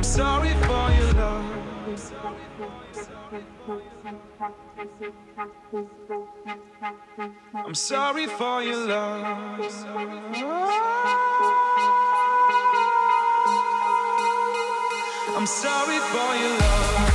I'm sorry for your love. I'm sorry for your love. I'm sorry for your love.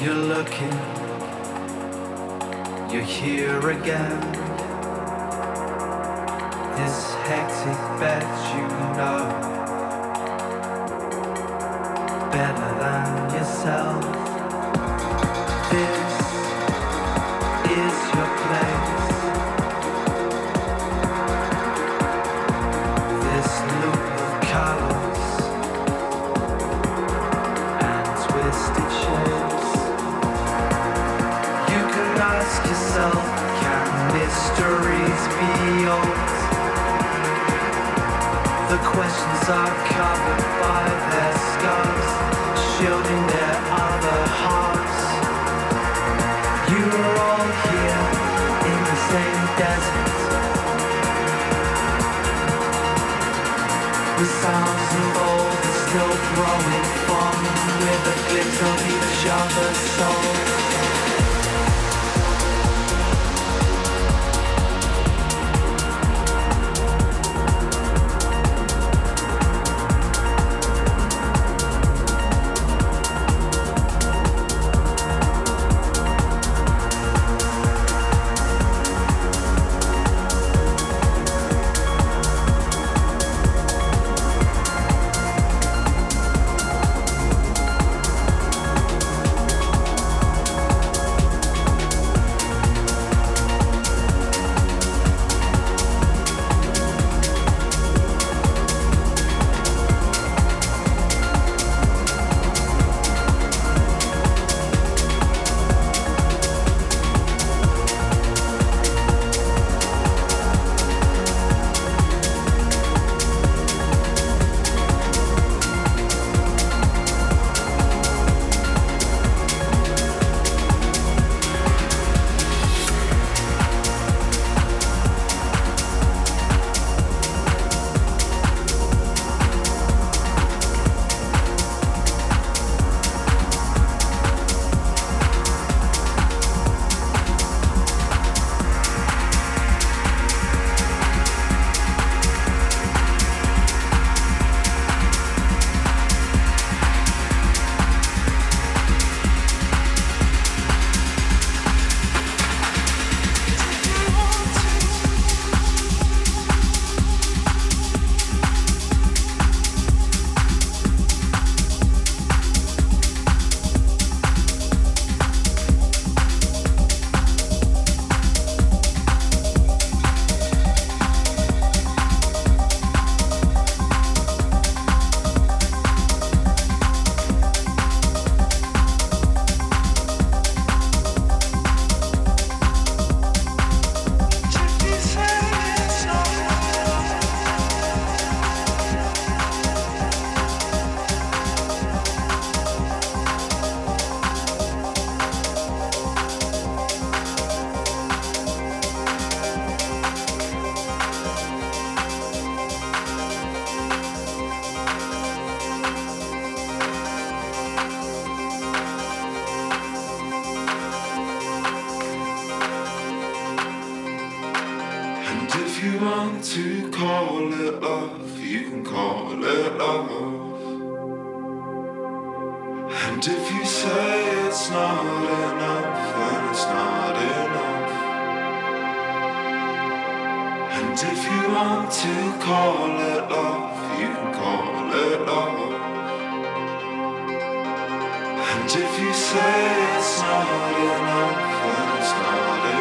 You're looking, you're here again. This hectic bed, you know better than yourself. Questions are covered by their scars, shielding their other hearts. You are all here in the same desert. The sounds of old are still growing from with a glimpse of each other's souls. If you want to call it love, you can call it love. And if you say it's not enough, then it's not enough. And if you want to call it love, you can call it love. And if you say it's not enough, then it's not enough.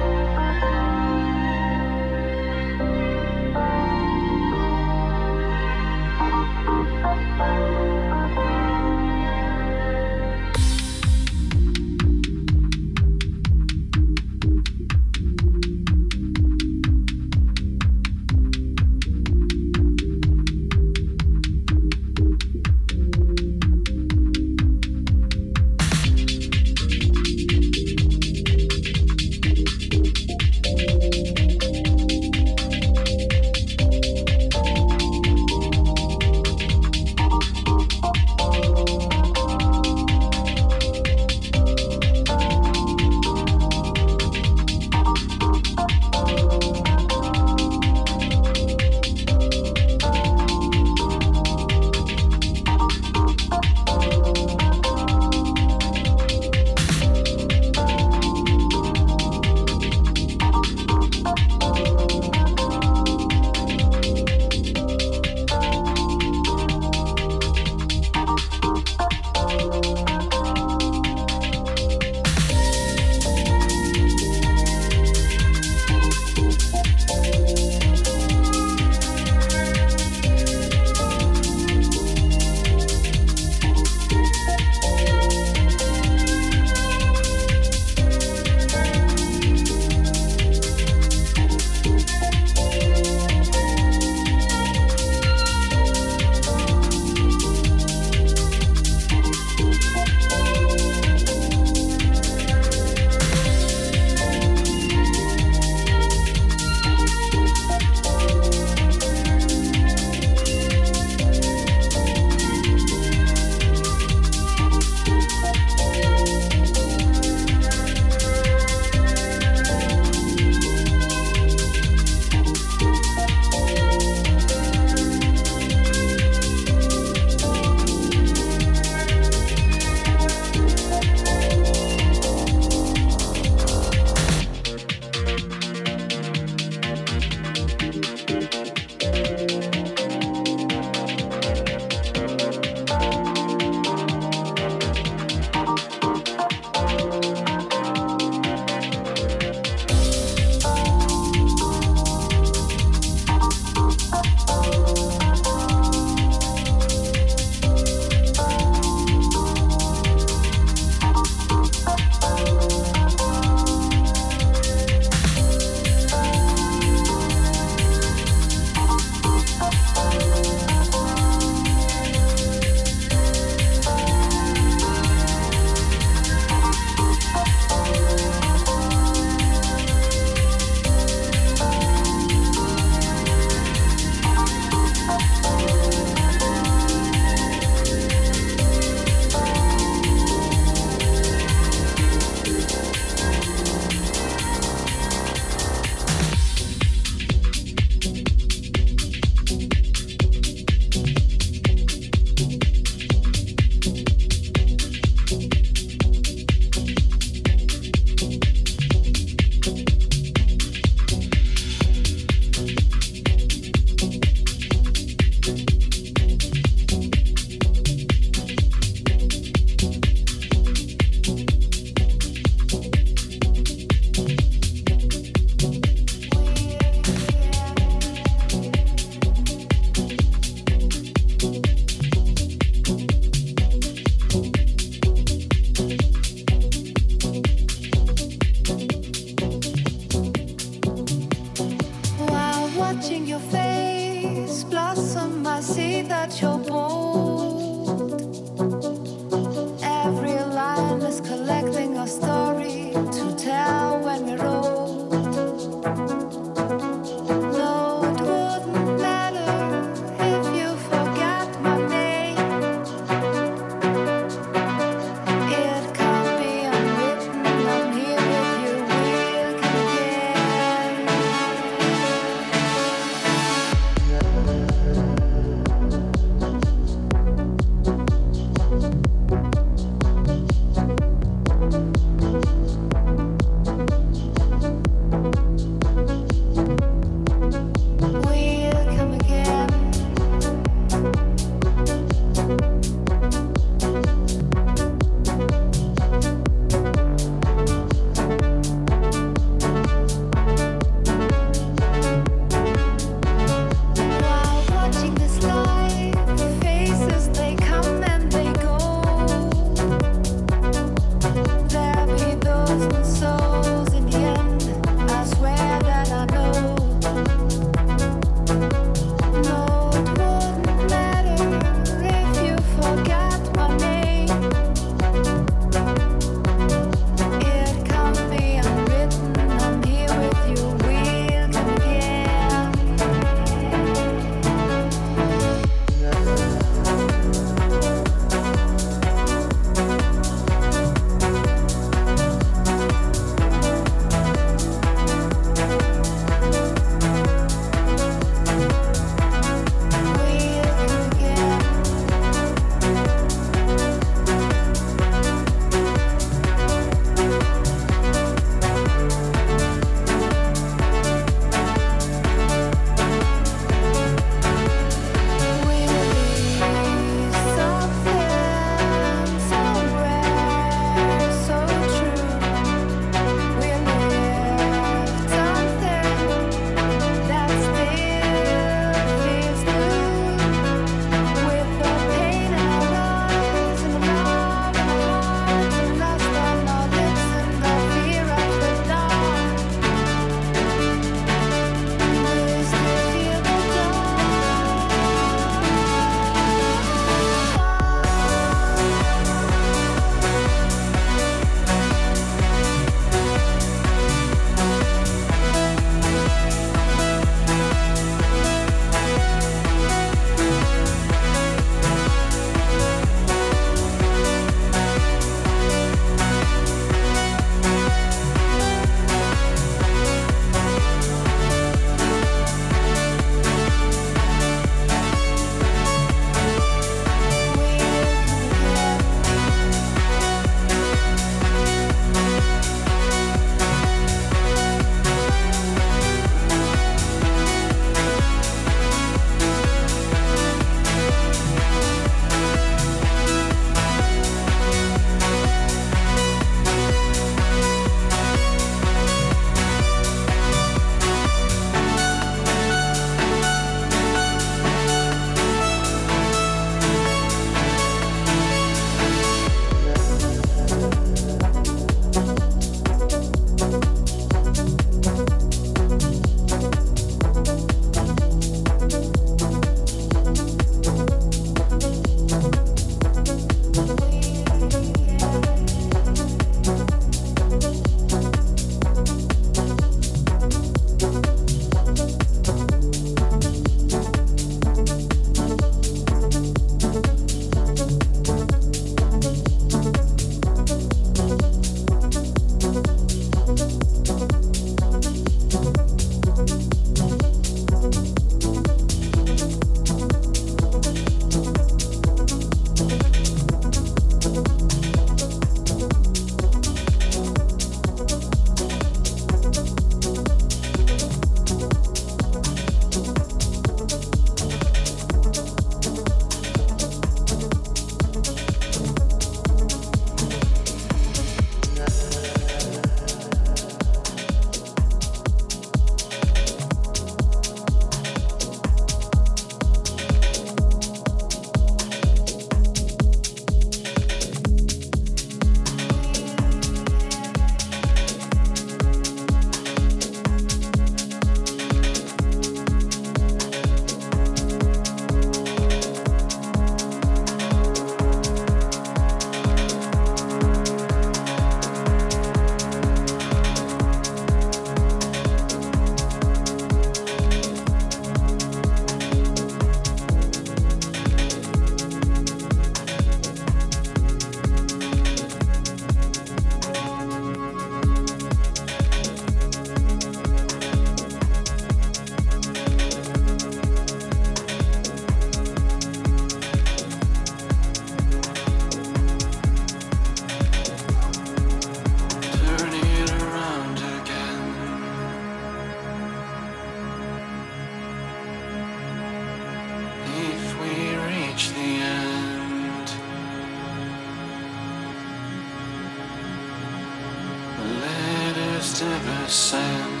Rise